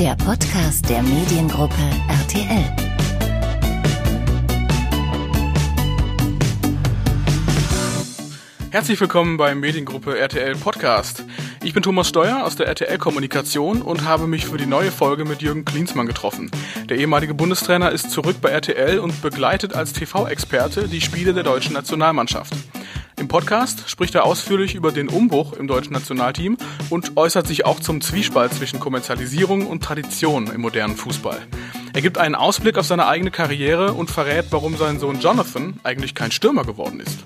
der Podcast der Mediengruppe RTL. Herzlich willkommen beim Mediengruppe RTL Podcast. Ich bin Thomas Steuer aus der RTL Kommunikation und habe mich für die neue Folge mit Jürgen Klinsmann getroffen. Der ehemalige Bundestrainer ist zurück bei RTL und begleitet als TV-Experte die Spiele der deutschen Nationalmannschaft. Im Podcast spricht er ausführlich über den Umbruch im deutschen Nationalteam und äußert sich auch zum Zwiespalt zwischen Kommerzialisierung und Tradition im modernen Fußball. Er gibt einen Ausblick auf seine eigene Karriere und verrät, warum sein Sohn Jonathan eigentlich kein Stürmer geworden ist.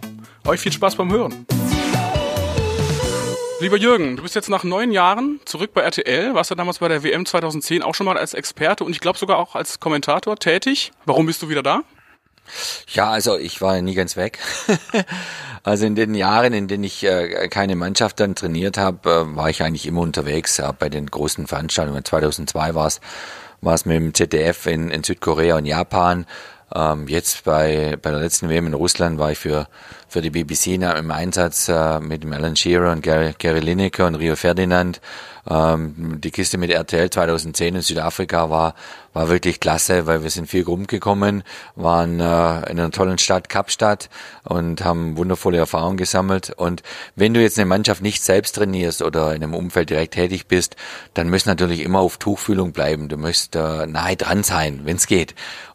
Euch viel Spaß beim Hören. Lieber Jürgen, du bist jetzt nach neun Jahren zurück bei RTL, warst ja damals bei der WM 2010 auch schon mal als Experte und ich glaube sogar auch als Kommentator tätig. Warum bist du wieder da? Ja, also ich war nie ganz weg. also in den Jahren, in denen ich äh, keine Mannschaft dann trainiert habe, äh, war ich eigentlich immer unterwegs. Ja, bei den großen Veranstaltungen. 2002 war es war es mit dem ZDF in, in Südkorea und Japan. Ähm, jetzt bei, bei der letzten WM in Russland war ich für, für die BBC im Einsatz äh, mit dem Alan Shearer und Gary, Gary Lineker und Rio Ferdinand. Ähm, die Kiste mit RTL 2010 in Südafrika war, war wirklich klasse, weil wir sind viel rumgekommen, waren äh, in einer tollen Stadt, Kapstadt und haben wundervolle Erfahrungen gesammelt. Und wenn du jetzt eine Mannschaft nicht selbst trainierst oder in einem Umfeld direkt tätig bist, dann müsst natürlich immer auf Tuchfühlung bleiben. Du musst äh, nahe dran sein, wenn es geht.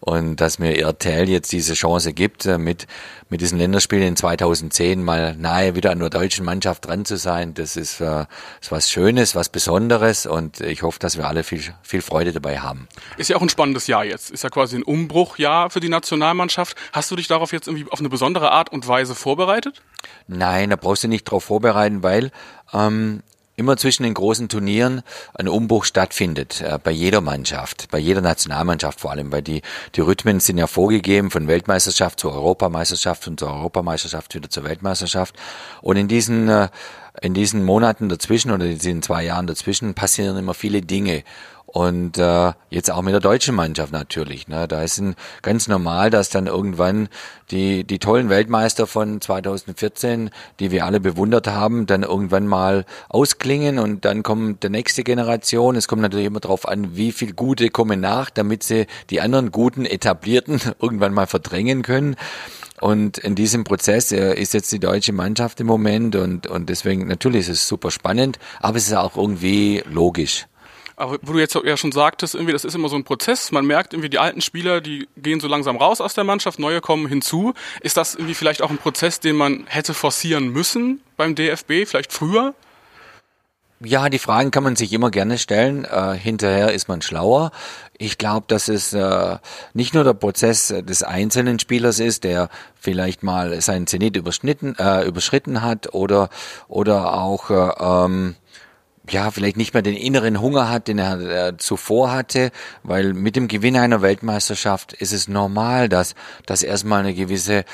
Und dass mir RTL jetzt diese Chance gibt, äh, mit, mit diesen Länderspielen in 2010 mal nahe wieder an der deutschen Mannschaft dran zu sein, das ist, äh, ist was Schönes, was Besonderes und ich hoffe, dass wir alle viel, viel Freude dabei haben. Ist ja auch ein spannendes Jahr jetzt. Ist ja quasi ein Umbruchjahr für die Nationalmannschaft. Hast du dich darauf jetzt irgendwie auf eine besondere Art und Weise vorbereitet? Nein, da brauchst du nicht drauf vorbereiten, weil ähm, immer zwischen den großen Turnieren ein Umbruch stattfindet, äh, bei jeder Mannschaft, bei jeder Nationalmannschaft vor allem, weil die, die Rhythmen sind ja vorgegeben von Weltmeisterschaft zur Europameisterschaft und zur Europameisterschaft wieder zur Weltmeisterschaft. Und in diesen äh, in diesen Monaten dazwischen oder in diesen zwei Jahren dazwischen passieren immer viele Dinge. Und äh, jetzt auch mit der deutschen Mannschaft natürlich. Ne? Da ist ein, ganz normal, dass dann irgendwann die, die tollen Weltmeister von 2014, die wir alle bewundert haben, dann irgendwann mal ausklingen und dann kommt der nächste Generation. Es kommt natürlich immer darauf an, wie viel Gute kommen nach, damit sie die anderen guten Etablierten irgendwann mal verdrängen können. Und in diesem Prozess äh, ist jetzt die deutsche Mannschaft im Moment und, und deswegen natürlich ist es super spannend, aber es ist auch irgendwie logisch. Aber wo du jetzt ja schon sagtest, irgendwie, das ist immer so ein Prozess. Man merkt irgendwie, die alten Spieler, die gehen so langsam raus aus der Mannschaft, neue kommen hinzu. Ist das irgendwie vielleicht auch ein Prozess, den man hätte forcieren müssen beim DFB, vielleicht früher? Ja, die Fragen kann man sich immer gerne stellen. Äh, hinterher ist man schlauer. Ich glaube, dass es äh, nicht nur der Prozess des einzelnen Spielers ist, der vielleicht mal seinen Zenit überschnitten, äh, überschritten hat oder oder auch äh, ähm, ja, vielleicht nicht mehr den inneren Hunger hat, den er äh, zuvor hatte, weil mit dem Gewinn einer Weltmeisterschaft ist es normal, dass, dass erstmal eine gewisse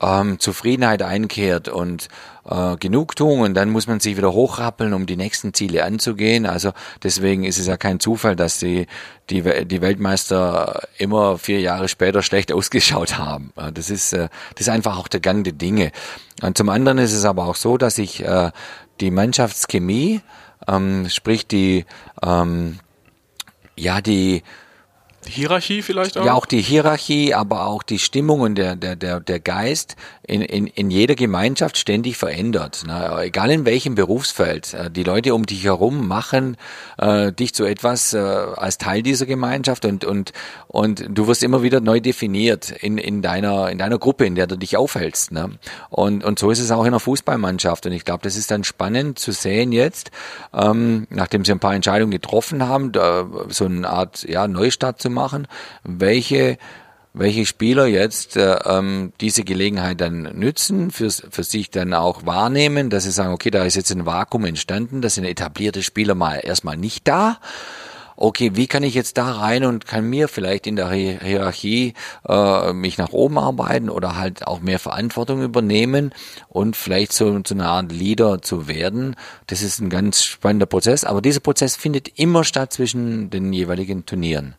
ähm, Zufriedenheit einkehrt und äh, Genugtuung und dann muss man sich wieder hochrappeln, um die nächsten Ziele anzugehen. Also deswegen ist es ja kein Zufall, dass die, die, die Weltmeister immer vier Jahre später schlecht ausgeschaut haben. Das ist, äh, das ist einfach auch der Gang der Dinge. Und zum anderen ist es aber auch so, dass ich äh, die Mannschaftschemie ähm, sprich die, ähm, ja, die, die Hierarchie vielleicht auch? Ja, auch die Hierarchie, aber auch die Stimmung und der, der, der, der Geist in, in, in jeder Gemeinschaft ständig verändert. Ne? Egal in welchem Berufsfeld. Äh, die Leute um dich herum machen äh, dich zu etwas äh, als Teil dieser Gemeinschaft und, und, und du wirst immer wieder neu definiert in, in, deiner, in deiner Gruppe, in der du dich aufhältst. Ne? Und, und so ist es auch in der Fußballmannschaft. Und ich glaube, das ist dann spannend zu sehen jetzt, ähm, nachdem sie ein paar Entscheidungen getroffen haben, da, so eine Art ja, Neustart machen, welche welche Spieler jetzt äh, ähm, diese Gelegenheit dann nützen, für, für sich dann auch wahrnehmen, dass sie sagen, okay, da ist jetzt ein Vakuum entstanden, da sind etablierte Spieler mal erstmal nicht da. Okay, wie kann ich jetzt da rein und kann mir vielleicht in der Hierarchie äh, mich nach oben arbeiten oder halt auch mehr Verantwortung übernehmen und vielleicht so zu einer Art Leader zu werden. Das ist ein ganz spannender Prozess, aber dieser Prozess findet immer statt zwischen den jeweiligen Turnieren.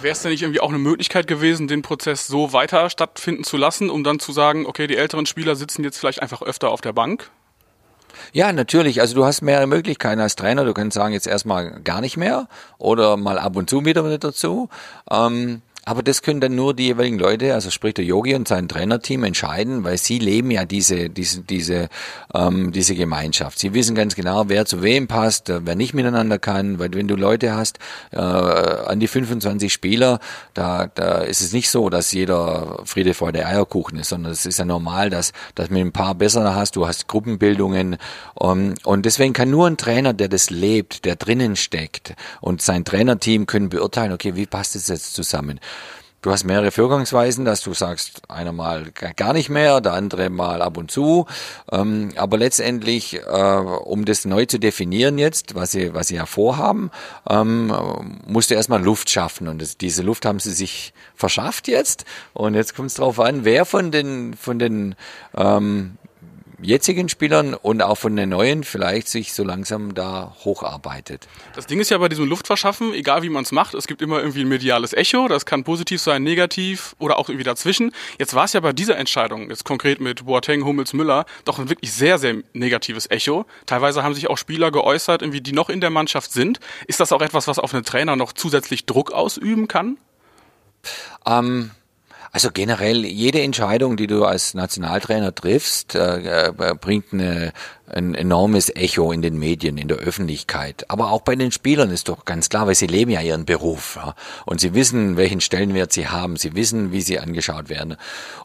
Wäre es denn nicht irgendwie auch eine Möglichkeit gewesen, den Prozess so weiter stattfinden zu lassen, um dann zu sagen, okay, die älteren Spieler sitzen jetzt vielleicht einfach öfter auf der Bank? Ja, natürlich. Also du hast mehrere Möglichkeiten als Trainer. Du kannst sagen, jetzt erstmal gar nicht mehr oder mal ab und zu wieder dazu. Ähm, aber das können dann nur die jeweiligen Leute, also sprich der Yogi und sein Trainerteam entscheiden, weil sie leben ja diese, diese, diese, ähm, diese Gemeinschaft. Sie wissen ganz genau, wer zu wem passt, äh, wer nicht miteinander kann, weil wenn du Leute hast, äh, an die 25 Spieler, da, da ist es nicht so, dass jeder Friede, Freude, Eierkuchen ist, sondern es ist ja normal, dass, dass mit ein paar besser hast, du hast Gruppenbildungen um, ähm, und deswegen kann nur ein Trainer, der das lebt, der drinnen steckt und sein Trainerteam können beurteilen, okay, wie passt es jetzt zusammen? Du hast mehrere Vorgangsweisen, dass du sagst, einer mal gar nicht mehr, der andere mal ab und zu. Ähm, aber letztendlich, äh, um das neu zu definieren jetzt, was sie, was sie ja vorhaben, ähm, musst du erstmal Luft schaffen. Und das, diese Luft haben sie sich verschafft jetzt. Und jetzt kommt es darauf an, wer von den, von den ähm, jetzigen Spielern und auch von den neuen vielleicht sich so langsam da hocharbeitet. Das Ding ist ja bei diesem Luftverschaffen, egal wie man es macht, es gibt immer irgendwie ein mediales Echo, das kann positiv sein, negativ oder auch irgendwie dazwischen. Jetzt war es ja bei dieser Entscheidung, jetzt konkret mit Boateng, Hummels, Müller, doch ein wirklich sehr, sehr negatives Echo. Teilweise haben sich auch Spieler geäußert, irgendwie, die noch in der Mannschaft sind. Ist das auch etwas, was auf einen Trainer noch zusätzlich Druck ausüben kann? Ähm, also generell, jede Entscheidung, die du als Nationaltrainer triffst, äh, äh, bringt eine, ein enormes Echo in den Medien, in der Öffentlichkeit. Aber auch bei den Spielern ist doch ganz klar, weil sie leben ja ihren Beruf. Ja? Und sie wissen, welchen Stellenwert sie haben. Sie wissen, wie sie angeschaut werden.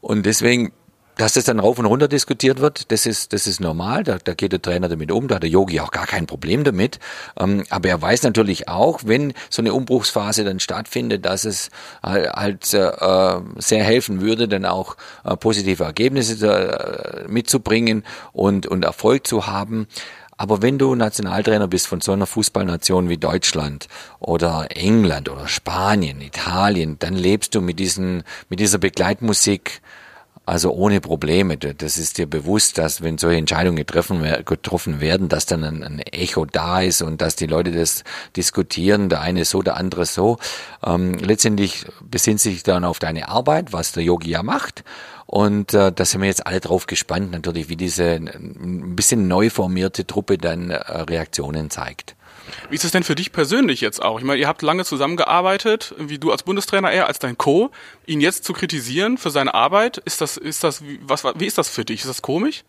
Und deswegen dass das dann rauf und runter diskutiert wird, das ist, das ist normal, da, da geht der Trainer damit um, da hat der Yogi auch gar kein Problem damit. Ähm, aber er weiß natürlich auch, wenn so eine Umbruchsphase dann stattfindet, dass es halt äh, sehr helfen würde, dann auch äh, positive Ergebnisse äh, mitzubringen und, und Erfolg zu haben. Aber wenn du Nationaltrainer bist von so einer Fußballnation wie Deutschland oder England oder Spanien, Italien, dann lebst du mit diesen, mit dieser Begleitmusik also ohne Probleme. Das ist dir bewusst, dass wenn solche Entscheidungen getroffen, getroffen werden, dass dann ein, ein, Echo da ist und dass die Leute das diskutieren, der eine so, der andere so. Ähm, letztendlich besinnt sich dann auf deine Arbeit, was der Yogi ja macht. Und äh, da sind wir jetzt alle drauf gespannt, natürlich, wie diese ein bisschen neu formierte Truppe dann äh, Reaktionen zeigt. Wie ist es denn für dich persönlich jetzt auch? Ich meine, ihr habt lange zusammengearbeitet, wie du als Bundestrainer, er als dein Co. Ihn jetzt zu kritisieren für seine Arbeit, ist das, ist das, was, wie ist das für dich? Ist das komisch?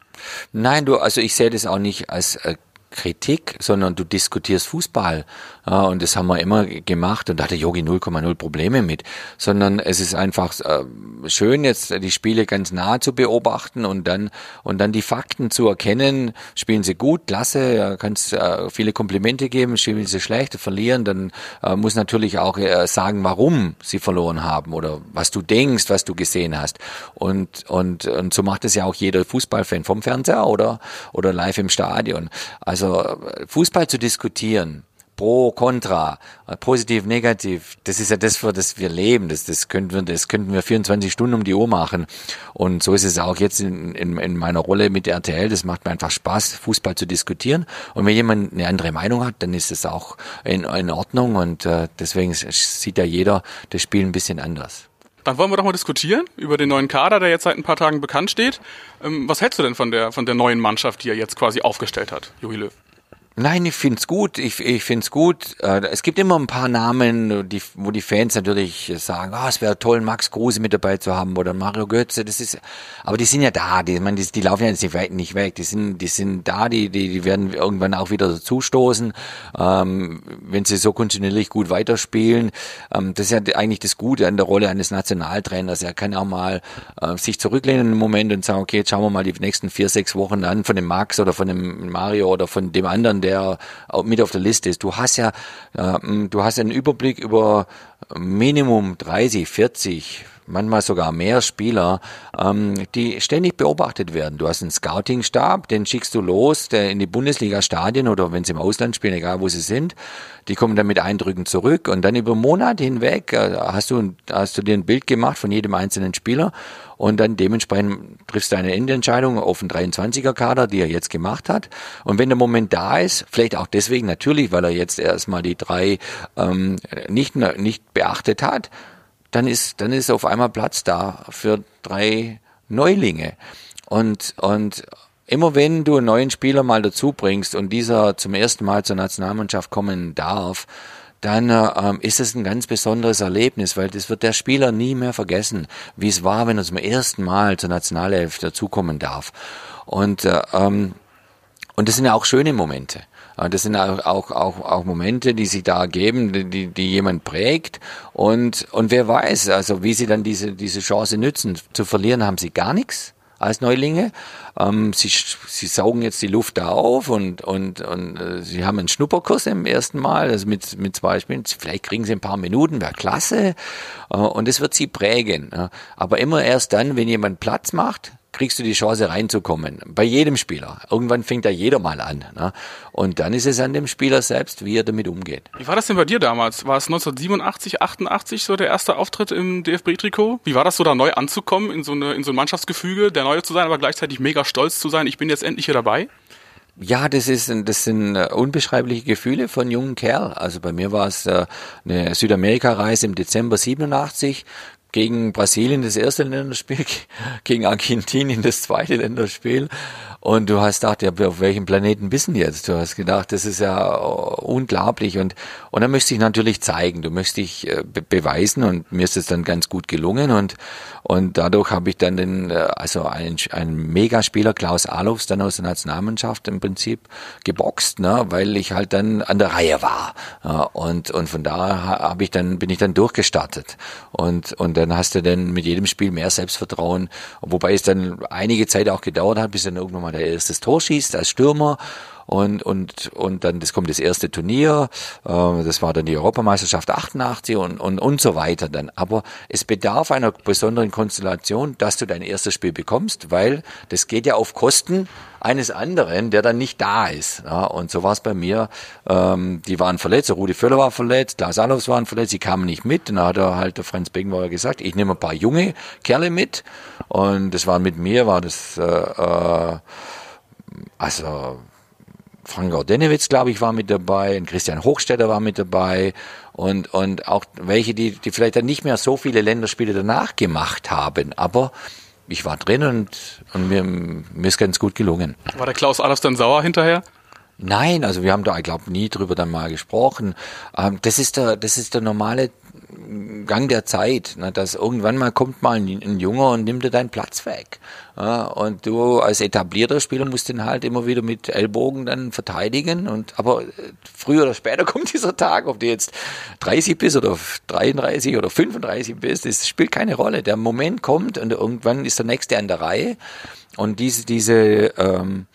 Nein, du, also ich sehe das auch nicht als äh, Kritik, sondern du diskutierst Fußball. Ja, und das haben wir immer gemacht und da hatte Yogi 0,0 Probleme mit. Sondern es ist einfach äh, schön, jetzt die Spiele ganz nah zu beobachten und dann und dann die Fakten zu erkennen. Spielen sie gut, klasse, kannst äh, viele Komplimente geben, spielen sie schlecht, verlieren, dann äh, muss natürlich auch äh, sagen, warum sie verloren haben oder was du denkst, was du gesehen hast. Und, und, und so macht es ja auch jeder Fußballfan vom Fernseher oder, oder live im Stadion. Also also Fußball zu diskutieren, pro, contra, positiv, negativ, das ist ja das, für das wir leben. Das, das, könnten wir, das könnten wir 24 Stunden um die Uhr machen. Und so ist es auch jetzt in, in, in meiner Rolle mit RTL. Das macht mir einfach Spaß, Fußball zu diskutieren. Und wenn jemand eine andere Meinung hat, dann ist es auch in, in Ordnung. Und äh, deswegen sieht ja jeder das Spiel ein bisschen anders. Dann wollen wir doch mal diskutieren über den neuen Kader, der jetzt seit ein paar Tagen bekannt steht. Ähm, was hältst du denn von der, von der neuen Mannschaft, die er jetzt quasi aufgestellt hat, Jogi Löw? Nein, ich find's gut. Ich, ich find's gut. Äh, es gibt immer ein paar Namen, die, wo die Fans natürlich sagen, oh, es wäre toll, Max Kruse mit dabei zu haben oder Mario Götze. Das ist, aber die sind ja da. Die, man, die, die laufen ja jetzt nicht weg. Die sind, die sind da. Die, die, die werden irgendwann auch wieder dazustoßen, ähm, wenn sie so kontinuierlich gut weiterspielen. Ähm, das ist ja eigentlich das Gute an der Rolle eines Nationaltrainers. Er kann auch mal äh, sich zurücklehnen im Moment und sagen, okay, jetzt schauen wir mal die nächsten vier, sechs Wochen an von dem Max oder von dem Mario oder von dem anderen der mit auf der Liste ist. Du hast ja, äh, du hast einen Überblick über Minimum 30, 40, manchmal sogar mehr Spieler, ähm, die ständig beobachtet werden. Du hast einen Scouting-Stab, den schickst du los der in die Bundesliga-Stadien oder wenn sie im Ausland spielen, egal wo sie sind, die kommen dann mit Eindrücken zurück und dann über Monate hinweg äh, hast du hast du dir ein Bild gemacht von jedem einzelnen Spieler und dann dementsprechend triffst du eine Endentscheidung auf den 23er-Kader, die er jetzt gemacht hat. Und wenn der Moment da ist, vielleicht auch deswegen natürlich, weil er jetzt erstmal die drei ähm, nicht, nicht beachtet hat, dann ist, dann ist auf einmal Platz da für drei Neulinge. Und, und immer wenn du einen neuen Spieler mal dazu bringst und dieser zum ersten Mal zur Nationalmannschaft kommen darf, dann ähm, ist es ein ganz besonderes Erlebnis, weil das wird der Spieler nie mehr vergessen, wie es war, wenn er zum ersten Mal zur Nationalelf dazukommen darf. Und äh, ähm, und das sind ja auch schöne Momente. Das sind auch, auch, auch, Momente, die sich da ergeben, die, die jemand prägt. Und, und wer weiß, also wie sie dann diese, diese Chance nützen. Zu verlieren haben sie gar nichts als Neulinge. Ähm, sie, sie saugen jetzt die Luft da auf und, und, und äh, sie haben einen Schnupperkurs im ersten Mal, also mit, mit zwei Spielen. Vielleicht kriegen sie ein paar Minuten, wäre klasse. Äh, und es wird sie prägen. Ja. Aber immer erst dann, wenn jemand Platz macht, kriegst du die Chance reinzukommen. Bei jedem Spieler. Irgendwann fängt da jeder mal an. Ne? Und dann ist es an dem Spieler selbst, wie er damit umgeht. Wie war das denn bei dir damals? War es 1987, 88 so der erste Auftritt im DFB-Trikot? Wie war das so da neu anzukommen, in so, eine, in so ein Mannschaftsgefüge, der Neue zu sein, aber gleichzeitig mega stolz zu sein, ich bin jetzt endlich hier dabei? Ja, das ist, das sind äh, unbeschreibliche Gefühle von jungen Kerl. Also bei mir war es äh, eine Südamerika-Reise im Dezember 87 gegen Brasilien das erste Länderspiel, gegen Argentinien das zweite Länderspiel. Und du hast gedacht, ja, auf welchem Planeten bist du jetzt? Du hast gedacht, das ist ja unglaublich. Und, und dann möchte ich natürlich zeigen, du möchtest dich äh, be beweisen und mir ist es dann ganz gut gelungen. Und, und dadurch habe ich dann den, äh, also einen, einen Megaspieler, Klaus Alofs, dann aus der Nationalmannschaft im Prinzip geboxt, ne, weil ich halt dann an der Reihe war. Und, und von da habe ich dann, bin ich dann durchgestartet. Und, und dann hast du dann mit jedem Spiel mehr Selbstvertrauen, wobei es dann einige Zeit auch gedauert hat, bis dann irgendwann mal der erste Tor schießt als Stürmer und und und dann das kommt das erste Turnier, äh, das war dann die Europameisterschaft 88 und und und so weiter dann. Aber es bedarf einer besonderen Konstellation, dass du dein erstes Spiel bekommst, weil das geht ja auf Kosten eines anderen, der dann nicht da ist. Ja, und so war es bei mir. Ähm, die waren verletzt, der Rudi Völler war verletzt, Klaas Alofs waren verletzt, sie kamen nicht mit. Dann hat er halt der Franz Beckenbauer gesagt, ich nehme ein paar junge Kerle mit. Und das waren mit mir, war das äh, äh, also Frank Gaudenewitz, glaube ich, war mit dabei, und Christian Hochstetter war mit dabei und, und auch welche, die, die vielleicht dann nicht mehr so viele Länderspiele danach gemacht haben, aber ich war drin und, und mir, mir ist ganz gut gelungen. War der Klaus Allers dann sauer hinterher? Nein, also wir haben da, ich glaube, nie drüber dann mal gesprochen. Ähm, das ist der, das ist der normale Gang der Zeit, ne, dass irgendwann mal kommt mal ein, ein Junger und nimmt dir deinen Platz weg. Ja, und du als etablierter Spieler musst den halt immer wieder mit Ellbogen dann verteidigen. Und aber äh, früher oder später kommt dieser Tag, ob du jetzt 30 bist oder 33 oder 35 bist, das spielt keine Rolle. Der Moment kommt und irgendwann ist der nächste an der Reihe. Und diese, diese ähm,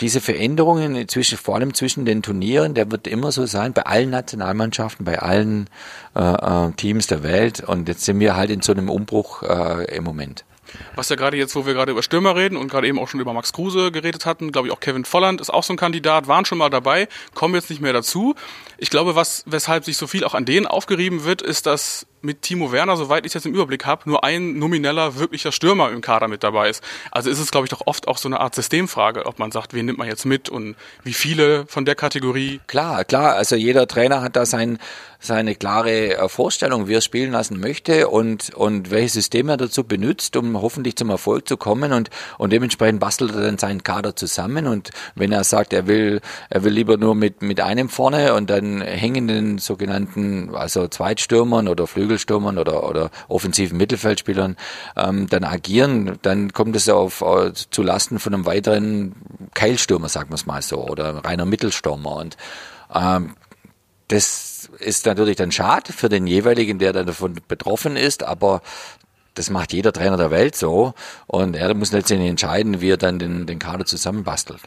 diese Veränderungen zwischen, vor allem zwischen den Turnieren, der wird immer so sein, bei allen Nationalmannschaften, bei allen äh, äh, Teams der Welt. Und jetzt sind wir halt in so einem Umbruch äh, im Moment. Was ja gerade jetzt, wo wir gerade über Stürmer reden und gerade eben auch schon über Max Kruse geredet hatten, glaube ich auch Kevin Volland ist auch so ein Kandidat, waren schon mal dabei, kommen jetzt nicht mehr dazu. Ich glaube, was, weshalb sich so viel auch an denen aufgerieben wird, ist, dass mit Timo Werner, soweit ich jetzt im Überblick habe, nur ein nomineller, wirklicher Stürmer im Kader mit dabei ist. Also ist es, glaube ich, doch oft auch so eine Art Systemfrage, ob man sagt, wen nimmt man jetzt mit und wie viele von der Kategorie. Klar, klar. Also jeder Trainer hat da sein, seine klare äh, Vorstellung, wie er spielen lassen möchte und, und welches System er dazu benutzt, um hoffentlich zum Erfolg zu kommen und, und dementsprechend bastelt er dann seinen Kader zusammen und wenn er sagt, er will, er will lieber nur mit, mit einem vorne und dann hängenden sogenannten, also Zweitstürmern oder Flügel Flügelstürmern oder, oder offensiven Mittelfeldspielern ähm, dann agieren, dann kommt es auf äh, zu Lasten von einem weiteren Keilstürmer, sagen wir es mal so, oder reiner Mittelstürmer. Und ähm, das ist natürlich dann schade für den jeweiligen, der dann davon betroffen ist, aber das macht jeder Trainer der Welt so und er muss letztendlich entscheiden, wie er dann den, den Kader zusammenbastelt.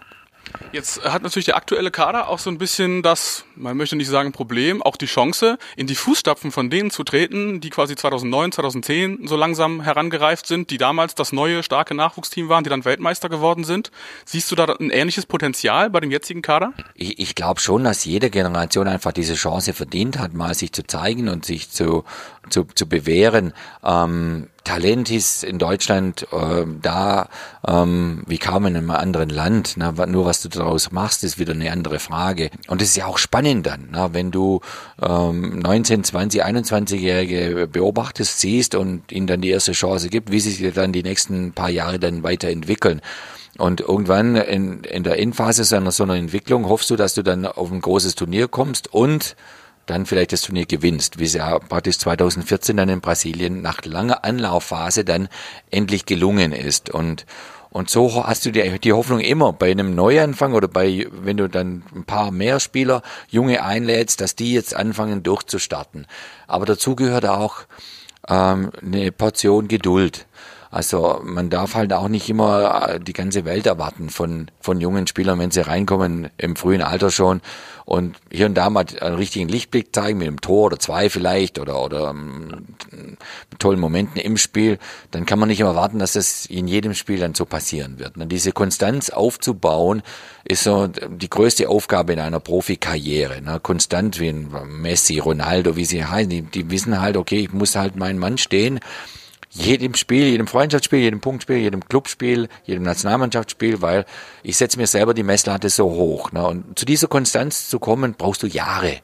Jetzt hat natürlich der aktuelle Kader auch so ein bisschen das, man möchte nicht sagen Problem, auch die Chance, in die Fußstapfen von denen zu treten, die quasi 2009, 2010 so langsam herangereift sind, die damals das neue starke Nachwuchsteam waren, die dann Weltmeister geworden sind. Siehst du da ein ähnliches Potenzial bei dem jetzigen Kader? Ich, ich glaube schon, dass jede Generation einfach diese Chance verdient hat, mal sich zu zeigen und sich zu, zu, zu bewähren. Ähm, Talent ist in Deutschland äh, da ähm, wie kaum in einem anderen Land. Na, nur was du daraus machst, ist wieder eine andere Frage. Und es ist ja auch spannend dann, na, wenn du ähm, 19, 20, 21-Jährige beobachtest, siehst und ihnen dann die erste Chance gibt, wie sie sich dann die nächsten paar Jahre dann weiterentwickeln. Und irgendwann in, in der Endphase seiner so einer Entwicklung hoffst du, dass du dann auf ein großes Turnier kommst und dann vielleicht das Turnier gewinnst, wie es ja praktisch 2014 dann in Brasilien nach langer Anlaufphase dann endlich gelungen ist. Und und so hast du die, die Hoffnung immer bei einem Neuanfang oder bei, wenn du dann ein paar mehr Spieler, Junge einlädst, dass die jetzt anfangen durchzustarten. Aber dazu gehört auch ähm, eine Portion Geduld. Also man darf halt auch nicht immer äh, die ganze Welt erwarten von, von jungen Spielern, wenn sie reinkommen im frühen Alter schon und hier und da mal einen richtigen Lichtblick zeigen mit einem Tor oder zwei vielleicht oder, oder ähm, tollen Momenten im Spiel, dann kann man nicht immer erwarten, dass das in jedem Spiel dann so passieren wird. Und diese Konstanz aufzubauen, ist so die größte Aufgabe in einer Profikarriere. Ne? Konstant wie ein Messi, Ronaldo, wie sie heißen, die, die wissen halt, okay, ich muss halt meinen Mann stehen jedem Spiel, jedem Freundschaftsspiel, jedem Punktspiel, jedem Clubspiel, jedem Nationalmannschaftsspiel, weil ich setze mir selber die Messlatte so hoch. Ne? Und zu dieser Konstanz zu kommen, brauchst du Jahre,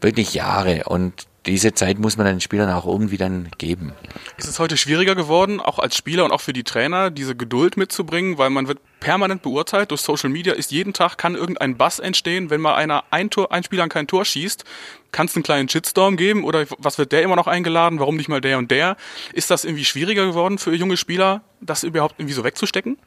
wirklich Jahre. Und diese Zeit muss man den Spielern auch irgendwie dann geben. Ist es heute schwieriger geworden, auch als Spieler und auch für die Trainer, diese Geduld mitzubringen, weil man wird permanent beurteilt durch Social Media, ist jeden Tag, kann irgendein Bass entstehen, wenn mal einer ein, Tor, ein Spieler an kein Tor schießt, kann es einen kleinen Shitstorm geben oder was wird der immer noch eingeladen, warum nicht mal der und der? Ist das irgendwie schwieriger geworden für junge Spieler, das überhaupt irgendwie so wegzustecken?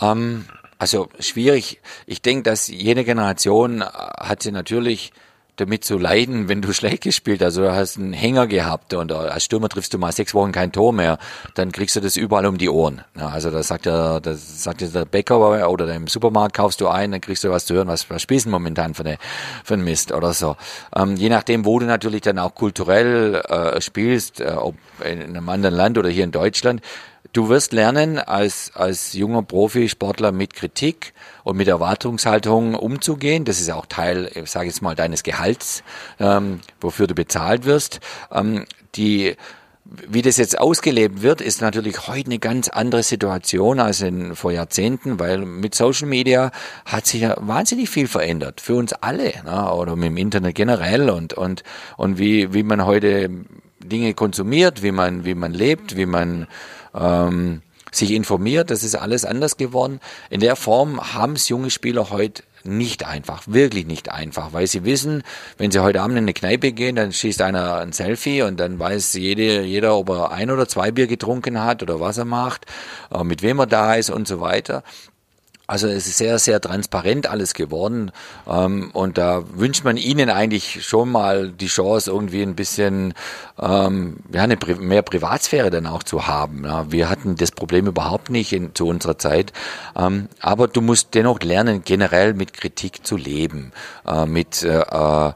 Ähm, also schwierig. Ich denke, dass jede Generation hat sie natürlich damit zu leiden, wenn du schlecht gespielt hast. Also du hast einen Hänger gehabt und als Stürmer triffst du mal sechs Wochen kein Tor mehr, dann kriegst du das überall um die Ohren. Ja, also da sagt der, das sagt der Bäcker oder im Supermarkt kaufst du ein, dann kriegst du was zu hören, was, was spielst du momentan für, eine, für einen Mist oder so. Ähm, je nachdem, wo du natürlich dann auch kulturell äh, spielst, äh, ob in einem anderen Land oder hier in Deutschland, Du wirst lernen, als, als junger Profisportler mit Kritik und mit Erwartungshaltung umzugehen. Das ist auch Teil, ich sage jetzt mal, deines Gehalts, ähm, wofür du bezahlt wirst. Ähm, die wie das jetzt ausgelebt wird, ist natürlich heute eine ganz andere Situation als in, vor Jahrzehnten, weil mit Social Media hat sich ja wahnsinnig viel verändert für uns alle, ne? oder mit dem Internet generell und und und wie wie man heute Dinge konsumiert, wie man wie man lebt, wie man ähm, sich informiert, das ist alles anders geworden. In der Form haben es junge Spieler heute nicht einfach, wirklich nicht einfach, weil sie wissen, wenn sie heute Abend in eine Kneipe gehen, dann schießt einer ein Selfie und dann weiß jede, jeder, ob er ein oder zwei Bier getrunken hat oder was er macht, äh, mit wem er da ist und so weiter. Also es ist sehr, sehr transparent alles geworden ähm, und da wünscht man Ihnen eigentlich schon mal die Chance, irgendwie ein bisschen ähm, ja, eine Pri mehr Privatsphäre dann auch zu haben. Ja, wir hatten das Problem überhaupt nicht in, zu unserer Zeit, ähm, aber du musst dennoch lernen, generell mit Kritik zu leben, äh, mit äh, äh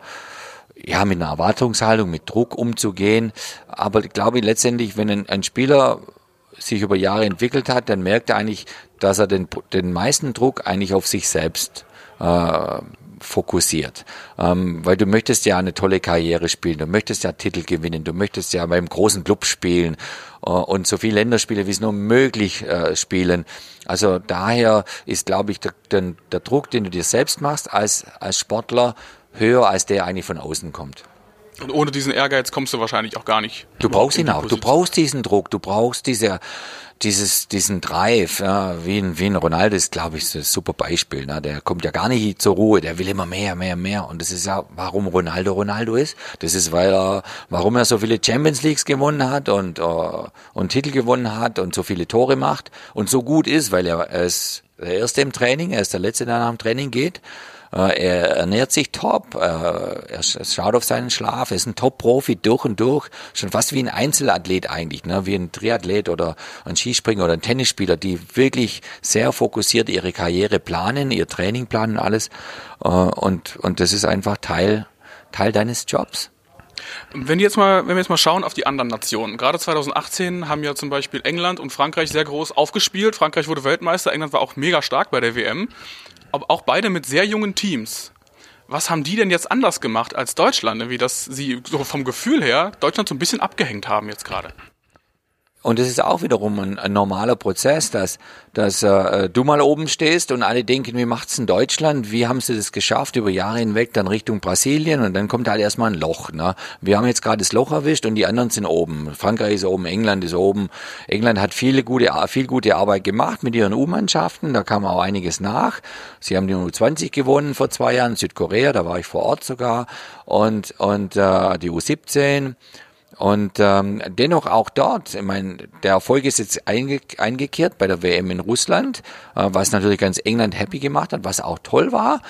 ja, mit einer Erwartungshaltung, mit Druck umzugehen. Aber ich glaube letztendlich, wenn ein, ein Spieler sich über Jahre entwickelt hat, dann merkt er eigentlich, dass er den, den meisten Druck eigentlich auf sich selbst äh, fokussiert. Ähm, weil du möchtest ja eine tolle Karriere spielen, du möchtest ja Titel gewinnen, du möchtest ja beim großen Club spielen äh, und so viele Länderspiele, wie es nur möglich äh, spielen. Also daher ist, glaube ich, der, der, der Druck, den du dir selbst machst als, als Sportler, höher als der eigentlich von außen kommt. Und ohne diesen Ehrgeiz kommst du wahrscheinlich auch gar nicht. Du brauchst ihn auch. Du brauchst diesen Druck. Du brauchst diese, dieses, diesen Drive, ja, wie ein, wie ein Ronaldo ist, glaube ich, ein super Beispiel. Ne? Der kommt ja gar nicht zur Ruhe. Der will immer mehr, mehr, mehr. Und das ist ja, warum Ronaldo Ronaldo ist. Das ist, weil er, warum er so viele Champions Leagues gewonnen hat und, uh, und Titel gewonnen hat und so viele Tore macht und so gut ist, weil er, er ist der Erste im Training, er ist der Letzte, der nach dem Training geht er ernährt sich top, äh, er schaut auf seinen Schlaf, er ist ein Top-Profi durch und durch, schon fast wie ein Einzelathlet eigentlich, ne? wie ein Triathlet oder ein Skispringer oder ein Tennisspieler, die wirklich sehr fokussiert ihre Karriere planen, ihr Training planen alles. Äh, und, und das ist einfach Teil, Teil deines Jobs. Wenn, jetzt mal, wenn wir jetzt mal schauen auf die anderen Nationen, gerade 2018 haben ja zum Beispiel England und Frankreich sehr groß aufgespielt. Frankreich wurde Weltmeister, England war auch mega stark bei der WM auch beide mit sehr jungen Teams. Was haben die denn jetzt anders gemacht als Deutschland? Wie das sie so vom Gefühl her Deutschland so ein bisschen abgehängt haben jetzt gerade? Und das ist auch wiederum ein, ein normaler Prozess, dass, dass äh, du mal oben stehst und alle denken, wie macht's in Deutschland? Wie haben sie das geschafft über Jahre hinweg dann Richtung Brasilien und dann kommt halt erstmal ein Loch. Ne? Wir haben jetzt gerade das Loch erwischt und die anderen sind oben. Frankreich ist oben, England ist oben. England hat viele gute, viel gute Arbeit gemacht mit ihren U-Mannschaften. Da kam auch einiges nach. Sie haben die U20 gewonnen vor zwei Jahren. Südkorea, da war ich vor Ort sogar und und äh, die U17. Und ähm, dennoch auch dort, ich meine, der Erfolg ist jetzt einge eingekehrt bei der WM in Russland, äh, was natürlich ganz England happy gemacht hat, was auch toll war.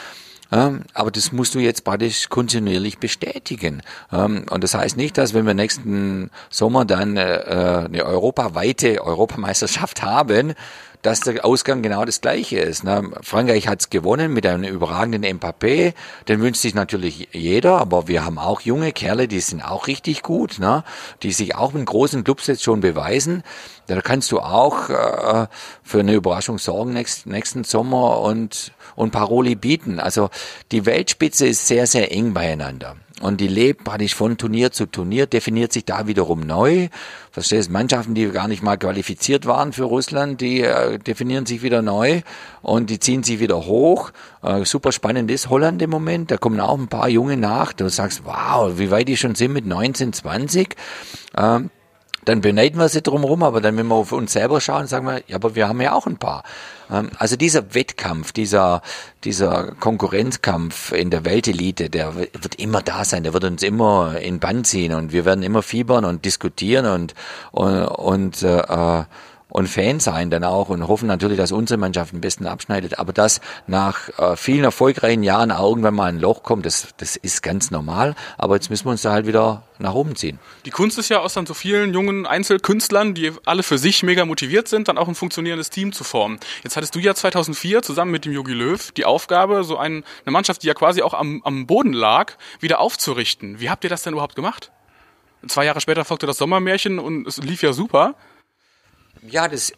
Ähm, aber das musst du jetzt praktisch kontinuierlich bestätigen. Ähm, und das heißt nicht, dass wenn wir nächsten Sommer dann äh, äh eine europaweite Europameisterschaft haben, dass der Ausgang genau das gleiche ist. Ne? Frankreich hat's gewonnen mit einem überragenden Mbappé, den wünscht sich natürlich jeder, aber wir haben auch junge Kerle, die sind auch richtig gut, ne? die sich auch in großen Clubs jetzt schon beweisen. Da kannst du auch äh, für eine Überraschung sorgen nächst, nächsten Sommer und, und Paroli bieten. Also die Weltspitze ist sehr, sehr eng beieinander. Und die lebt praktisch von Turnier zu Turnier, definiert sich da wiederum neu. Verstehst, Mannschaften, die gar nicht mal qualifiziert waren für Russland, die äh, definieren sich wieder neu und die ziehen sich wieder hoch. Äh, super spannend ist Holland im Moment. Da kommen auch ein paar Junge nach. Du sagst, wow, wie weit die schon sind mit 19, 20. Ähm, dann beneiden wir sie drumherum, aber dann, wenn wir auf uns selber schauen, sagen wir, ja, aber wir haben ja auch ein paar. Ähm, also dieser Wettkampf, dieser, dieser Konkurrenzkampf in der Weltelite, der wird immer da sein, der wird uns immer in Band ziehen und wir werden immer fiebern und diskutieren und, und, und äh, und Fan sein dann auch und hoffen natürlich, dass unsere Mannschaft am besten abschneidet. Aber dass nach äh, vielen erfolgreichen Jahren irgendwann mal ein Loch kommt, das, das ist ganz normal. Aber jetzt müssen wir uns da halt wieder nach oben ziehen. Die Kunst ist ja aus dann so vielen jungen Einzelkünstlern, die alle für sich mega motiviert sind, dann auch ein funktionierendes Team zu formen. Jetzt hattest du ja 2004 zusammen mit dem Jogi Löw die Aufgabe, so ein, eine Mannschaft, die ja quasi auch am, am Boden lag, wieder aufzurichten. Wie habt ihr das denn überhaupt gemacht? Zwei Jahre später folgte das Sommermärchen und es lief ja super. Ja, das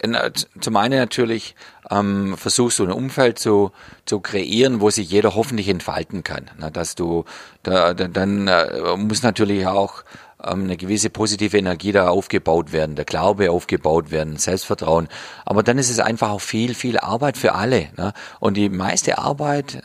zum einen natürlich ähm, versuchst du ein Umfeld zu, zu kreieren, wo sich jeder hoffentlich entfalten kann. Na, dass du da, da, dann äh, muss natürlich auch ähm, eine gewisse positive Energie da aufgebaut werden, der Glaube aufgebaut werden, Selbstvertrauen. Aber dann ist es einfach auch viel, viel Arbeit für alle. Ne? Und die meiste Arbeit äh,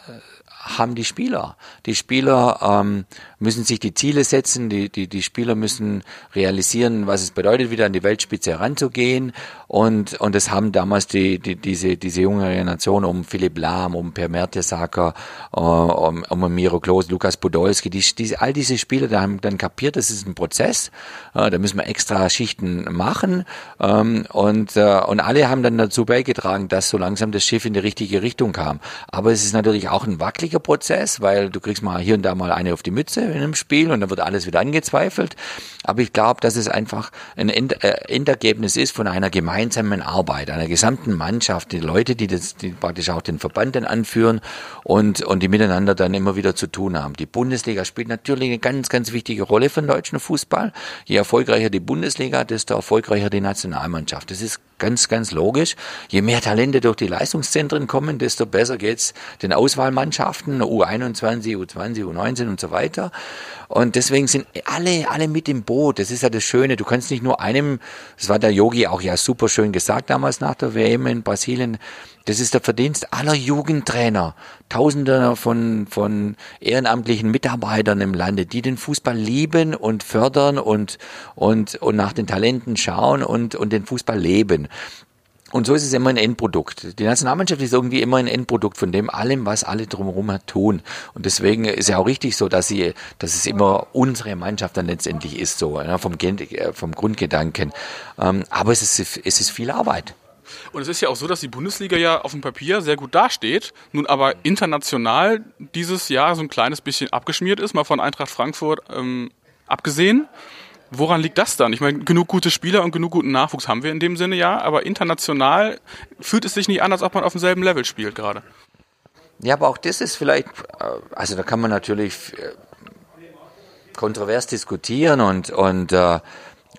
haben die Spieler. Die Spieler ähm, müssen sich die Ziele setzen, die, die, die Spieler müssen realisieren, was es bedeutet, wieder an die Weltspitze heranzugehen. Und, und das haben damals die, die, diese, diese junge Generation um Philipp Lahm, um Per Mertesacker, äh, um, um Miro Klos, Lukas Podolski, die, die, all diese Spieler, da haben dann kapiert, das ist ein Prozess, äh, da müssen wir extra Schichten machen. Ähm, und, äh, und alle haben dann dazu beigetragen, dass so langsam das Schiff in die richtige Richtung kam. Aber es ist natürlich auch ein wackeliger Prozess, weil du kriegst mal hier und da mal eine auf die Mütze in einem Spiel und dann wird alles wieder angezweifelt. Aber ich glaube, dass es einfach ein äh, Endergebnis ist von einer gemeinsamen Arbeit, einer gesamten Mannschaft, die Leute, die das, die praktisch auch den Verband dann anführen und, und die miteinander dann immer wieder zu tun haben. Die Bundesliga spielt natürlich eine ganz, ganz wichtige Rolle für den deutschen Fußball. Je erfolgreicher die Bundesliga, desto erfolgreicher die Nationalmannschaft. Das ist ganz, ganz logisch. Je mehr Talente durch die Leistungszentren kommen, desto besser geht's den Auswahlmannschaften, U21, U20, U19 und so weiter. Und deswegen sind alle, alle mit im Boot. Das ist ja das Schöne. Du kannst nicht nur einem, das war der Yogi auch ja super schön gesagt damals nach der WM in Brasilien, das ist der Verdienst aller Jugendtrainer, Tausende von, von ehrenamtlichen Mitarbeitern im Lande, die den Fußball lieben und fördern und, und, und nach den Talenten schauen und, und den Fußball leben. Und so ist es immer ein Endprodukt. Die Nationalmannschaft ist irgendwie immer ein Endprodukt von dem allem, was alle drumherum tun. Und deswegen ist ja auch richtig so, dass sie, dass es immer unsere Mannschaft dann letztendlich ist, so, vom, äh, vom Grundgedanken. Ähm, aber es ist, es ist viel Arbeit. Und es ist ja auch so, dass die Bundesliga ja auf dem Papier sehr gut dasteht, nun aber international dieses Jahr so ein kleines bisschen abgeschmiert ist, mal von Eintracht Frankfurt ähm, abgesehen. Woran liegt das dann? Ich meine, genug gute Spieler und genug guten Nachwuchs haben wir in dem Sinne ja, aber international fühlt es sich nicht an, als ob man auf demselben Level spielt gerade. Ja, aber auch das ist vielleicht, äh, also da kann man natürlich äh, kontrovers diskutieren und, und äh,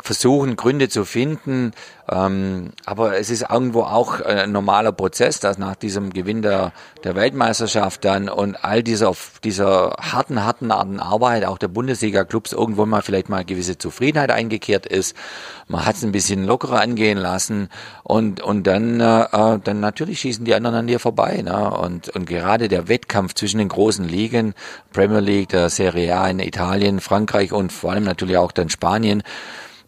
versuchen, Gründe zu finden. Ähm, aber es ist irgendwo auch ein normaler Prozess, dass nach diesem Gewinn der, der Weltmeisterschaft dann und all dieser, dieser harten, harten Arbeit auch der Bundesliga-Clubs irgendwo mal vielleicht mal gewisse Zufriedenheit eingekehrt ist. Man hat es ein bisschen lockerer angehen lassen und, und dann, äh, dann natürlich schießen die anderen an dir vorbei. Ne? Und, und gerade der Wettkampf zwischen den großen Ligen, Premier League, der Serie A in Italien, Frankreich und vor allem natürlich auch dann Spanien,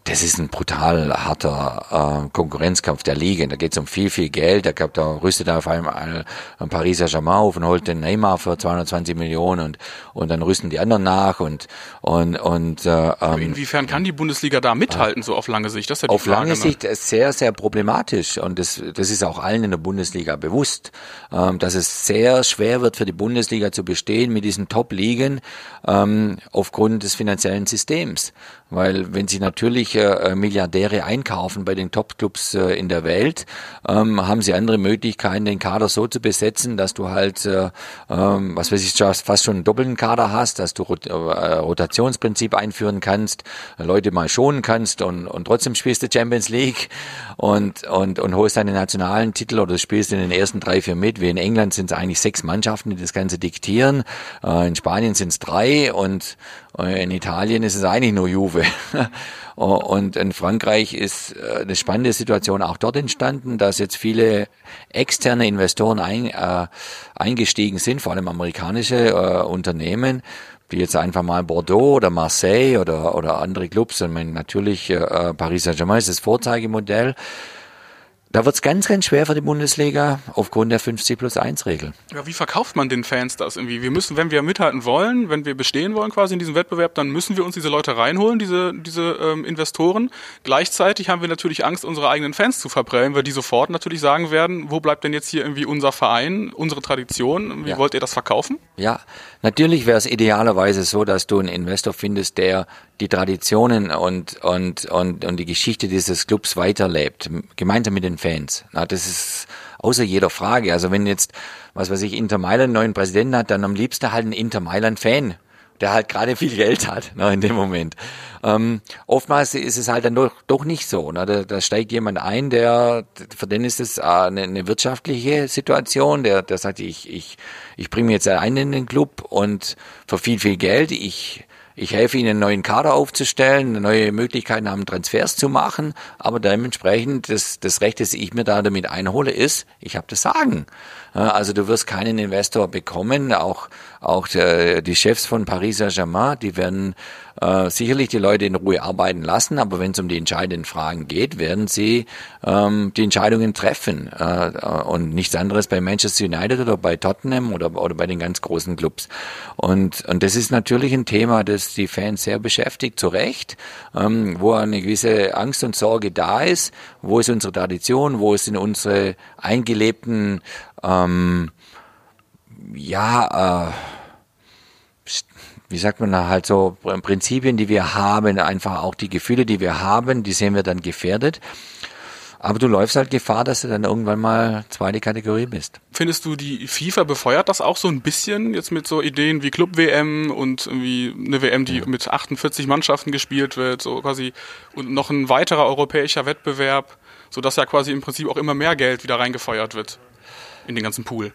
das ist ein brutal harter äh, Konkurrenzkampf der Liga. Da geht es um viel, viel Geld. Da, gab, da rüstet er auf einmal ein Paris Saint-Germain auf und holt den Neymar für 220 Millionen und, und dann rüsten die anderen nach und, und, und äh, ähm, Inwiefern kann die Bundesliga da mithalten, äh, so auf lange Sicht? Das ist ja die auf Frage, lange ne? Sicht ist sehr, sehr problematisch und das, das ist auch allen in der Bundesliga bewusst, ähm, dass es sehr schwer wird für die Bundesliga zu bestehen mit diesen Top-Ligen ähm, aufgrund des finanziellen Systems. Weil wenn sie natürlich äh, Milliardäre einkaufen bei den Top-Clubs äh, in der Welt, ähm, haben sie andere Möglichkeiten, den Kader so zu besetzen, dass du halt, äh, ähm, was weiß ich, fast schon einen doppelten Kader hast, dass du Rot Rotationsprinzip einführen kannst, Leute mal schonen kannst und, und trotzdem spielst du Champions League und, und, und holst deine nationalen Titel oder spielst in den ersten drei, vier mit. Wie in England sind es eigentlich sechs Mannschaften, die das Ganze diktieren. In Spanien sind es drei und in Italien ist es eigentlich nur Juve. Und in Frankreich ist äh, eine spannende Situation auch dort entstanden, dass jetzt viele externe Investoren ein, äh, eingestiegen sind, vor allem amerikanische äh, Unternehmen, wie jetzt einfach mal Bordeaux oder Marseille oder, oder andere Clubs. Und natürlich äh, Paris Saint-Germain ist das Vorzeigemodell. Da wird's ganz, ganz schwer für die Bundesliga aufgrund der 50 plus 1 Regel. Ja, wie verkauft man den Fans das irgendwie? Wir müssen, wenn wir mithalten wollen, wenn wir bestehen wollen quasi in diesem Wettbewerb, dann müssen wir uns diese Leute reinholen, diese, diese ähm, Investoren. Gleichzeitig haben wir natürlich Angst, unsere eigenen Fans zu verprellen, weil die sofort natürlich sagen werden, wo bleibt denn jetzt hier irgendwie unser Verein, unsere Tradition? Wie ja. wollt ihr das verkaufen? Ja, natürlich wäre es idealerweise so, dass du einen Investor findest, der die Traditionen und, und, und, und die Geschichte dieses Clubs weiterlebt, gemeinsam mit den Fans. Na, das ist außer jeder Frage. Also wenn jetzt, was weiß ich, Inter Mailand einen neuen Präsidenten hat, dann am liebsten halt ein Inter Mailand Fan der halt gerade viel Geld hat ne, in dem Moment. Ähm, oftmals ist es halt dann doch, doch nicht so. Ne? Da, da steigt jemand ein, der für den ist es äh, eine, eine wirtschaftliche Situation, der, der sagt, ich, ich, ich bringe mir jetzt ein in den Club und für viel, viel Geld, ich ich helfe ihnen, einen neuen Kader aufzustellen, neue Möglichkeiten haben, Transfers zu machen, aber dementsprechend das, das Recht, das ich mir da damit einhole, ist, ich habe das Sagen. Also du wirst keinen Investor bekommen, auch, auch die Chefs von Paris Saint-Germain, die werden äh, sicherlich die Leute in Ruhe arbeiten lassen, aber wenn es um die entscheidenden Fragen geht, werden sie ähm, die Entscheidungen treffen. Äh, und nichts anderes bei Manchester United oder bei Tottenham oder, oder bei den ganz großen Clubs. Und, und das ist natürlich ein Thema, das die Fans sehr beschäftigt, zu Recht, ähm, wo eine gewisse Angst und Sorge da ist, wo ist unsere Tradition, wo sind unsere eingelebten ähm, ja, äh, wie sagt man da halt so, Prinzipien, die wir haben, einfach auch die Gefühle, die wir haben, die sehen wir dann gefährdet. Aber du läufst halt Gefahr, dass du dann irgendwann mal zweite Kategorie bist. Findest du, die FIFA befeuert das auch so ein bisschen jetzt mit so Ideen wie Club-WM und irgendwie eine WM, die ja. mit 48 Mannschaften gespielt wird, so quasi und noch ein weiterer europäischer Wettbewerb, sodass ja quasi im Prinzip auch immer mehr Geld wieder reingefeuert wird in den ganzen Pool?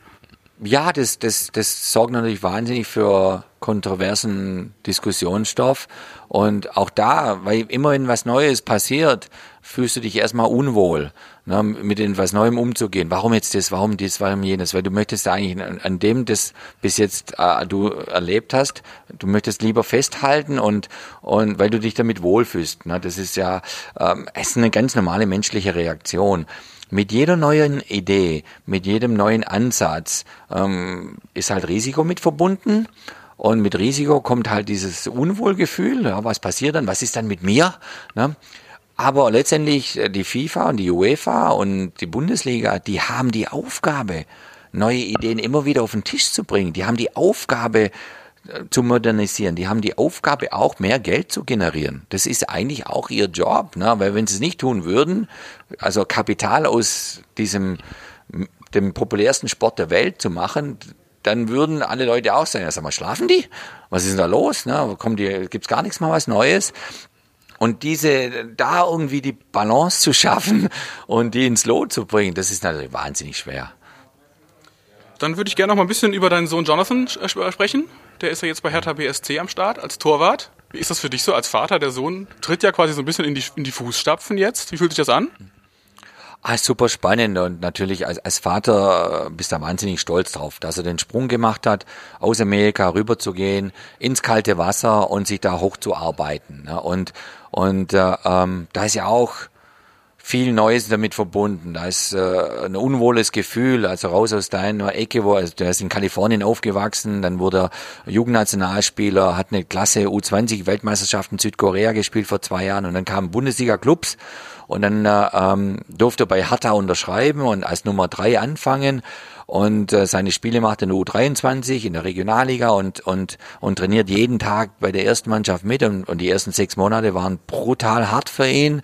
Ja, das, das, das sorgt natürlich wahnsinnig für kontroversen Diskussionsstoff. Und auch da, weil immer wenn was Neues passiert, fühlst du dich erstmal unwohl, ne, mit etwas Neuem umzugehen. Warum jetzt das, warum dies, warum jenes? Weil du möchtest eigentlich an, an dem, das bis jetzt äh, du erlebt hast, du möchtest lieber festhalten und, und weil du dich damit wohlfühlst. Ne? Das ist ja, ähm, es ist eine ganz normale menschliche Reaktion mit jeder neuen Idee, mit jedem neuen Ansatz ähm, ist halt Risiko mit verbunden. Und mit Risiko kommt halt dieses Unwohlgefühl. Ja, was passiert dann? Was ist dann mit mir? Ne? Aber letztendlich äh, die FIFA und die UEFA und die Bundesliga, die haben die Aufgabe, neue Ideen immer wieder auf den Tisch zu bringen. Die haben die Aufgabe, zu modernisieren. Die haben die Aufgabe auch mehr Geld zu generieren. Das ist eigentlich auch ihr Job, ne? weil wenn sie es nicht tun würden, also Kapital aus diesem dem populärsten Sport der Welt zu machen, dann würden alle Leute auch sagen, ja, sag mal, schlafen die? Was ist denn da los? Ne? Kommen die, gibt's gar nichts mal was Neues? und diese, da irgendwie die Balance zu schaffen und die ins Lot zu bringen, das ist natürlich wahnsinnig schwer. Dann würde ich gerne noch mal ein bisschen über deinen Sohn Jonathan äh, sprechen. Der ist ja jetzt bei Hertha BSC am Start als Torwart. Wie ist das für dich so als Vater? Der Sohn tritt ja quasi so ein bisschen in die, in die Fußstapfen jetzt. Wie fühlt sich das an? Ah, super spannend und natürlich als, als Vater bist du wahnsinnig stolz drauf, dass er den Sprung gemacht hat, aus Amerika rüberzugehen, ins kalte Wasser und sich da hochzuarbeiten. Ne? Und, und äh, ähm, da ist ja auch viel Neues damit verbunden. Da ist äh, ein unwohles Gefühl, also raus aus deiner Ecke, wo also der ist in Kalifornien aufgewachsen, dann wurde er Jugendnationalspieler, hat eine Klasse U20 Weltmeisterschaft in Südkorea gespielt vor zwei Jahren und dann kamen Bundesliga-Clubs und dann äh, ähm, durfte er bei Hertha unterschreiben und als Nummer drei anfangen und äh, seine Spiele macht in der U23 in der Regionalliga und und und trainiert jeden Tag bei der ersten Mannschaft mit und, und die ersten sechs Monate waren brutal hart für ihn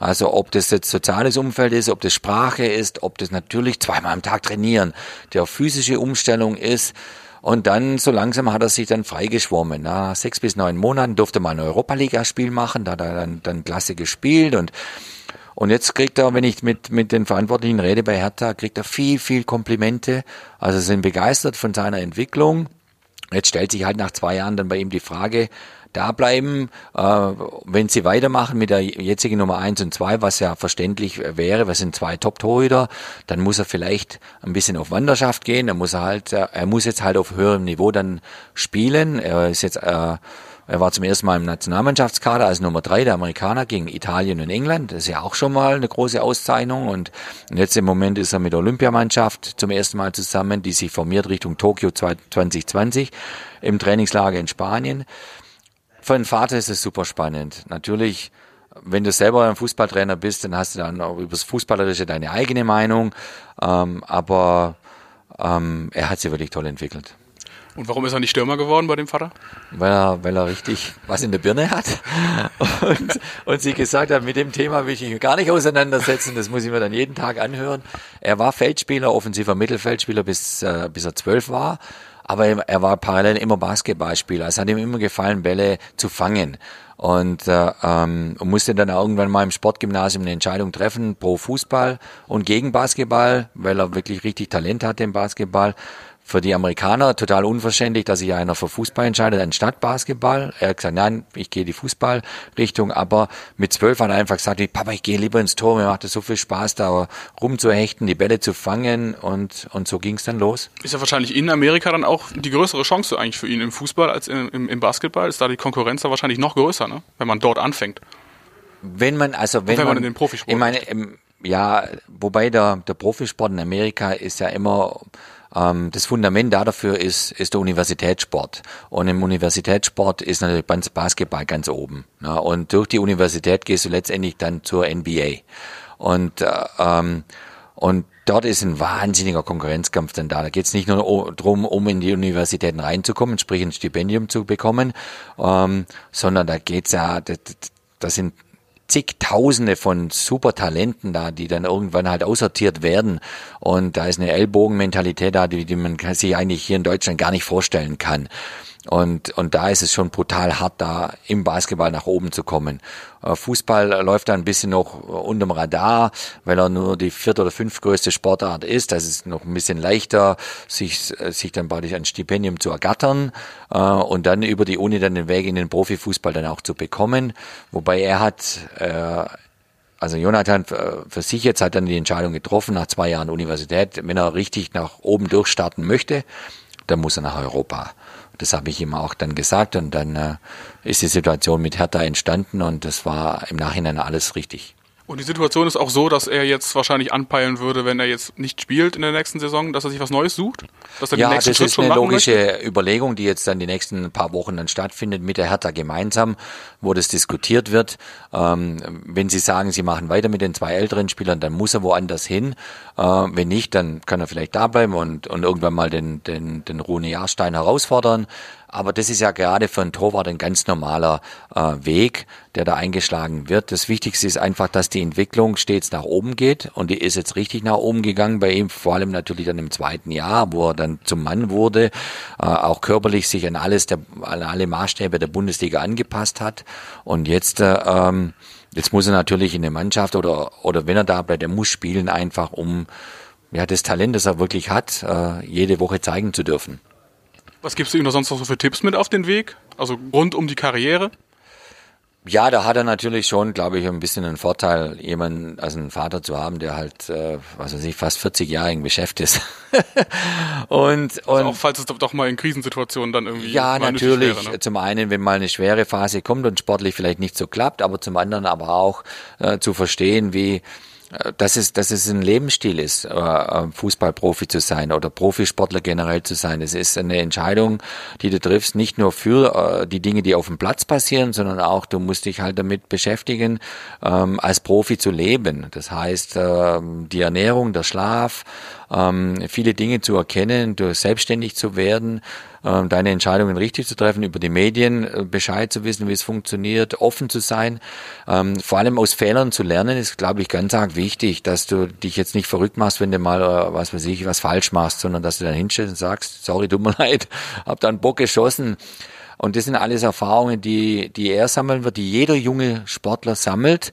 also ob das jetzt soziales Umfeld ist, ob das Sprache ist, ob das natürlich zweimal am Tag trainieren, der physische Umstellung ist. Und dann so langsam hat er sich dann freigeschwommen. Nach sechs bis neun Monaten durfte man ein Europa-Liga-Spiel machen, da hat er dann, dann klasse gespielt und und jetzt kriegt er, wenn ich mit, mit den Verantwortlichen rede bei Hertha, kriegt er viel, viel Komplimente. Also sind begeistert von seiner Entwicklung. Jetzt stellt sich halt nach zwei Jahren dann bei ihm die Frage, da bleiben, äh, wenn sie weitermachen mit der jetzigen Nummer eins und zwei, was ja verständlich wäre, wir sind zwei Top-Torhüter, dann muss er vielleicht ein bisschen auf Wanderschaft gehen, dann muss er halt, äh, er muss jetzt halt auf höherem Niveau dann spielen. Er ist jetzt äh, er war zum ersten Mal im Nationalmannschaftskader als Nummer drei der Amerikaner gegen Italien und England. Das ist ja auch schon mal eine große Auszeichnung. Und jetzt im Moment ist er mit der Olympiamannschaft zum ersten Mal zusammen, die sich formiert Richtung Tokio 2020 im Trainingslager in Spanien. Für einen Vater ist es super spannend. Natürlich, wenn du selber ein Fußballtrainer bist, dann hast du dann auch über das Fußballerische deine eigene Meinung. Ähm, aber ähm, er hat sich wirklich toll entwickelt. Und warum ist er nicht Stürmer geworden bei dem Vater? Weil er, weil er richtig was in der Birne hat und, und sie gesagt hat, mit dem Thema will ich mich gar nicht auseinandersetzen, das muss ich mir dann jeden Tag anhören. Er war Feldspieler, offensiver Mittelfeldspieler, bis, äh, bis er zwölf war aber er war parallel immer Basketballspieler. Es hat ihm immer gefallen, Bälle zu fangen. Und, äh, ähm, musste dann irgendwann mal im Sportgymnasium eine Entscheidung treffen, pro Fußball und gegen Basketball, weil er wirklich richtig Talent hatte im Basketball für die Amerikaner total unverständlich, dass sich einer für Fußball entscheidet anstatt Basketball. Er hat gesagt, nein, ich gehe die Fußballrichtung, aber mit zwölf hat er einfach gesagt, Papa, ich gehe lieber ins Tor, mir macht es so viel Spaß, da rumzuhechten, die Bälle zu fangen und, und so ging es dann los. Ist ja wahrscheinlich in Amerika dann auch die größere Chance eigentlich für ihn im Fußball als im, im Basketball? Ist da die Konkurrenz da wahrscheinlich noch größer, ne? wenn man dort anfängt? Wenn man, also wenn, wenn man, man, in den Profisport ich meine, ja, wobei der, der Profisport in Amerika ist ja immer das Fundament dafür ist, ist der Universitätssport. Und im Universitätssport ist natürlich Basketball ganz oben. Ne? Und durch die Universität gehst du letztendlich dann zur NBA. Und, äh, ähm, und dort ist ein wahnsinniger Konkurrenzkampf dann da. Da geht es nicht nur darum, um in die Universitäten reinzukommen, sprich ein Stipendium zu bekommen, ähm, sondern da geht's ja, das, das sind zigtausende von Supertalenten da, die dann irgendwann halt aussortiert werden. Und da ist eine Ellbogenmentalität da, die, die man sich eigentlich hier in Deutschland gar nicht vorstellen kann. Und, und da ist es schon brutal hart, da im Basketball nach oben zu kommen. Äh, Fußball läuft da ein bisschen noch unterm Radar, weil er nur die vierte oder fünftgrößte Sportart ist. Das ist noch ein bisschen leichter, sich, sich dann bald ein Stipendium zu ergattern äh, und dann über die Uni dann den Weg in den Profifußball dann auch zu bekommen. Wobei er hat äh, also Jonathan für sich jetzt hat dann die Entscheidung getroffen nach zwei Jahren Universität, wenn er richtig nach oben durchstarten möchte, dann muss er nach Europa. Das habe ich ihm auch dann gesagt und dann äh, ist die Situation mit Hertha entstanden und das war im Nachhinein alles richtig. Und die Situation ist auch so, dass er jetzt wahrscheinlich anpeilen würde, wenn er jetzt nicht spielt in der nächsten Saison, dass er sich was Neues sucht? Dass er ja, den nächsten das Schritt ist eine logische möchte? Überlegung, die jetzt dann die nächsten paar Wochen dann stattfindet mit der Hertha gemeinsam, wo das diskutiert wird. Ähm, wenn Sie sagen, Sie machen weiter mit den zwei älteren Spielern, dann muss er woanders hin. Äh, wenn nicht, dann kann er vielleicht da bleiben und, und irgendwann mal den, den, den Rune Jahrstein herausfordern. Aber das ist ja gerade für einen Torwart ein ganz normaler äh, Weg, der da eingeschlagen wird. Das Wichtigste ist einfach, dass die Entwicklung stets nach oben geht und die ist jetzt richtig nach oben gegangen bei ihm, vor allem natürlich dann im zweiten Jahr, wo er dann zum Mann wurde, äh, auch körperlich sich an alles, der, an alle Maßstäbe der Bundesliga angepasst hat und jetzt äh, ähm, Jetzt muss er natürlich in der Mannschaft oder, oder wenn er da bleibt, er muss spielen einfach, um ja, das Talent, das er wirklich hat, äh, jede Woche zeigen zu dürfen. Was gibst du ihm noch sonst noch so für Tipps mit auf den Weg? Also rund um die Karriere? Ja, da hat er natürlich schon, glaube ich, ein bisschen einen Vorteil, jemanden, also einen Vater zu haben, der halt, äh, was weiß ich, fast 40 Jahre im Geschäft ist. und, also und auch falls es doch mal in Krisensituationen dann irgendwie. Ja, natürlich. Wäre, ne? Zum einen, wenn mal eine schwere Phase kommt und sportlich vielleicht nicht so klappt, aber zum anderen aber auch äh, zu verstehen, wie dass es, dass es ein Lebensstil ist, äh, äh, Fußballprofi zu sein oder Profisportler generell zu sein. Es ist eine Entscheidung, die du triffst, nicht nur für äh, die Dinge, die auf dem Platz passieren, sondern auch, du musst dich halt damit beschäftigen, ähm, als Profi zu leben. Das heißt, ähm, die Ernährung, der Schlaf, ähm, viele Dinge zu erkennen, selbstständig zu werden, ähm, deine Entscheidungen richtig zu treffen, über die Medien äh, Bescheid zu wissen, wie es funktioniert, offen zu sein. Ähm, vor allem aus Fehlern zu lernen, ist, glaube ich, ganz arg wichtig, dass du dich jetzt nicht verrückt machst, wenn du mal, äh, was weiß ich, was falsch machst, sondern dass du dann hinstellst und sagst, sorry, tut mir leid, hab da einen Bock geschossen. Und das sind alles Erfahrungen, die, die er sammeln wird, die jeder junge Sportler sammelt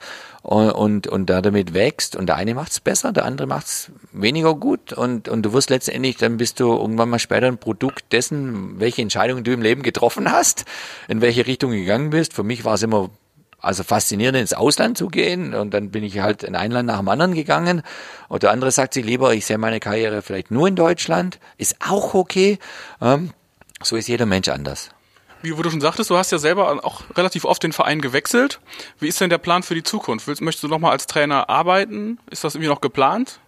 und, und, und da damit wächst. Und der eine macht es besser, der andere macht es weniger gut. Und, und du wirst letztendlich, dann bist du irgendwann mal später ein Produkt dessen, welche Entscheidungen du im Leben getroffen hast, in welche Richtung gegangen bist. Für mich war es immer also faszinierend ins Ausland zu gehen und dann bin ich halt in ein Land nach dem anderen gegangen und der andere sagt sich lieber, ich sehe meine Karriere vielleicht nur in Deutschland, ist auch okay. Ähm, so ist jeder Mensch anders. Wie du schon sagtest, du hast ja selber auch relativ oft den Verein gewechselt. Wie ist denn der Plan für die Zukunft? Willst, möchtest du nochmal als Trainer arbeiten? Ist das irgendwie noch geplant?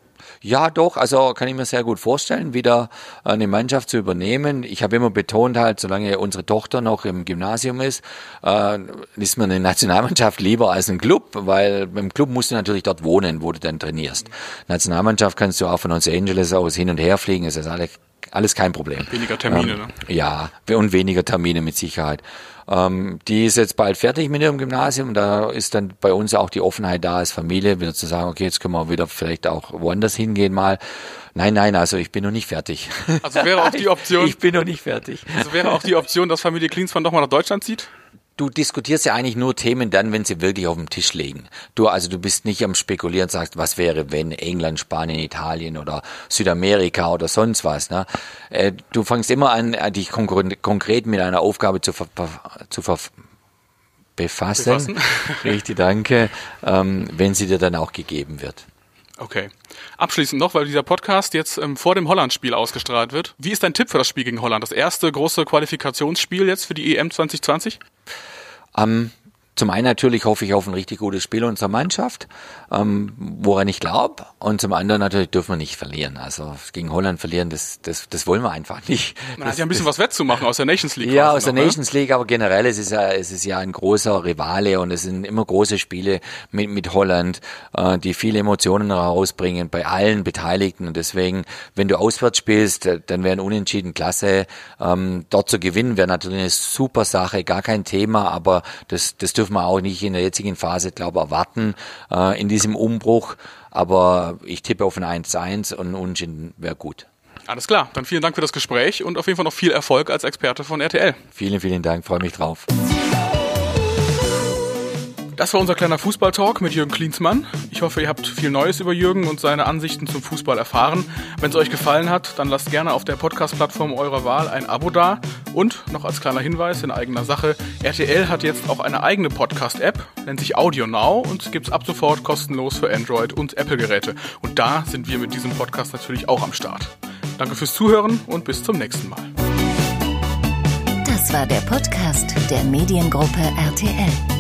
Ja, doch, also kann ich mir sehr gut vorstellen, wieder eine Mannschaft zu übernehmen. Ich habe immer betont halt, solange unsere Tochter noch im Gymnasium ist, äh, ist mir eine Nationalmannschaft lieber als ein Club, weil beim Club musst du natürlich dort wohnen, wo du dann trainierst. Nationalmannschaft kannst du auch von Los Angeles aus hin und her fliegen, ist alles alles kein Problem. Weniger Termine, ähm, ne? Ja, und weniger Termine mit Sicherheit. Ähm, die ist jetzt bald fertig mit ihrem Gymnasium. Da ist dann bei uns auch die Offenheit da als Familie, wieder zu sagen, okay, jetzt können wir wieder vielleicht auch woanders hingehen mal. Nein, nein, also ich bin noch nicht fertig. Also wäre auch die Option. ich bin noch nicht fertig. Also wäre auch die Option, dass Familie Klinsmann doch mal nach Deutschland zieht? Du diskutierst ja eigentlich nur Themen dann, wenn sie wirklich auf dem Tisch liegen. Du, also du bist nicht am Spekulieren und sagst, was wäre, wenn England, Spanien, Italien oder Südamerika oder sonst was. Ne? Äh, du fängst immer an, äh, dich konkret mit einer Aufgabe zu, ver zu ver befassen. befassen. Richtig, danke. Ähm, wenn sie dir dann auch gegeben wird. Okay. Abschließend noch, weil dieser Podcast jetzt ähm, vor dem Holland-Spiel ausgestrahlt wird. Wie ist dein Tipp für das Spiel gegen Holland? Das erste große Qualifikationsspiel jetzt für die EM 2020? Ähm, zum einen natürlich hoffe ich auf ein richtig gutes Spiel unserer Mannschaft, ähm, woran ich glaube. Und zum anderen natürlich dürfen wir nicht verlieren. Also gegen Holland verlieren, das, das, das wollen wir einfach nicht. Man hat ja ein bisschen was wettzumachen aus der Nations League. Ja, aus der noch, Nations League, aber generell es ist ja, es ist ja ein großer Rivale und es sind immer große Spiele mit, mit Holland, äh, die viele Emotionen herausbringen bei allen Beteiligten. Und deswegen, wenn du auswärts spielst, äh, dann wäre ein Unentschieden klasse. Ähm, dort zu gewinnen wäre natürlich eine super Sache, gar kein Thema, aber das, das dürfen dürfen wir auch nicht in der jetzigen Phase, glaube ich, erwarten äh, in diesem Umbruch. Aber ich tippe auf ein 1-1 und Unentschieden wäre gut. Alles klar, dann vielen Dank für das Gespräch und auf jeden Fall noch viel Erfolg als Experte von RTL. Vielen, vielen Dank, freue mich drauf. Das war unser kleiner Fußballtalk mit Jürgen Klinsmann. Ich hoffe, ihr habt viel Neues über Jürgen und seine Ansichten zum Fußball erfahren. Wenn es euch gefallen hat, dann lasst gerne auf der Podcast-Plattform eurer Wahl ein Abo da. Und noch als kleiner Hinweis in eigener Sache, RTL hat jetzt auch eine eigene Podcast-App, nennt sich Audio Now und es ab sofort kostenlos für Android und Apple-Geräte. Und da sind wir mit diesem Podcast natürlich auch am Start. Danke fürs Zuhören und bis zum nächsten Mal. Das war der Podcast der Mediengruppe RTL.